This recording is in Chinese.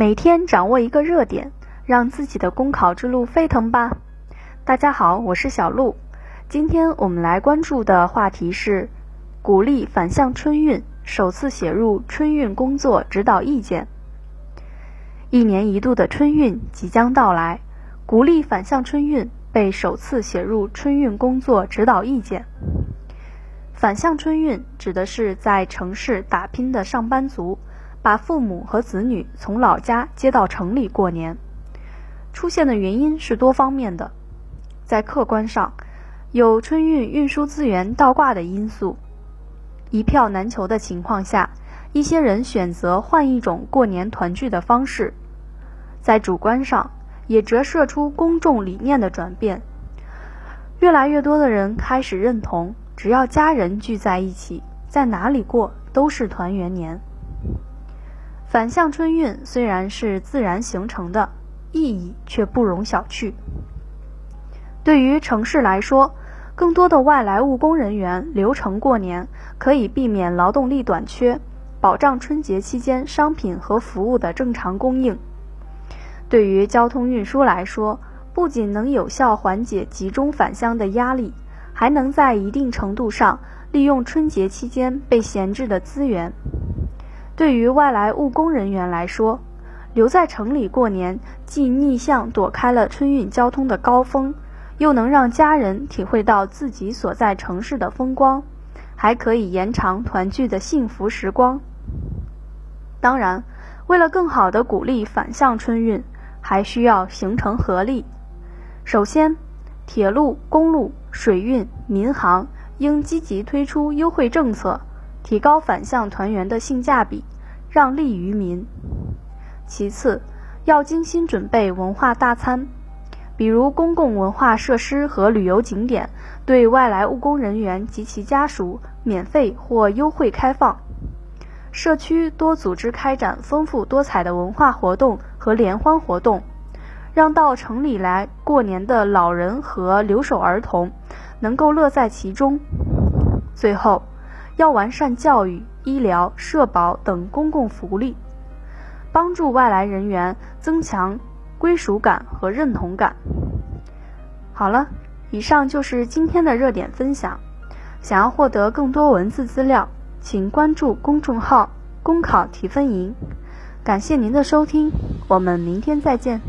每天掌握一个热点，让自己的公考之路沸腾吧！大家好，我是小鹿。今天我们来关注的话题是鼓励反向春运，首次写入春运工作指导意见。一年一度的春运即将到来，鼓励反向春运被首次写入春运工作指导意见。反向春运指的是在城市打拼的上班族。把父母和子女从老家接到城里过年，出现的原因是多方面的。在客观上，有春运运输资源倒挂的因素，一票难求的情况下，一些人选择换一种过年团聚的方式。在主观上，也折射出公众理念的转变，越来越多的人开始认同，只要家人聚在一起，在哪里过都是团圆年。反向春运虽然是自然形成的，意义却不容小觑。对于城市来说，更多的外来务工人员留城过年，可以避免劳动力短缺，保障春节期间商品和服务的正常供应。对于交通运输来说，不仅能有效缓解集中返乡的压力，还能在一定程度上利用春节期间被闲置的资源。对于外来务工人员来说，留在城里过年，既逆向躲开了春运交通的高峰，又能让家人体会到自己所在城市的风光，还可以延长团聚的幸福时光。当然，为了更好地鼓励反向春运，还需要形成合力。首先，铁路、公路、水运、民航应积极推出优惠政策。提高返乡团圆的性价比，让利于民。其次，要精心准备文化大餐，比如公共文化设施和旅游景点对外来务工人员及其家属免费或优惠开放。社区多组织开展丰富多彩的文化活动和联欢活动，让到城里来过年的老人和留守儿童能够乐在其中。最后。要完善教育、医疗、社保等公共福利，帮助外来人员增强归属感和认同感。好了，以上就是今天的热点分享。想要获得更多文字资料，请关注公众号“公考提分营”。感谢您的收听，我们明天再见。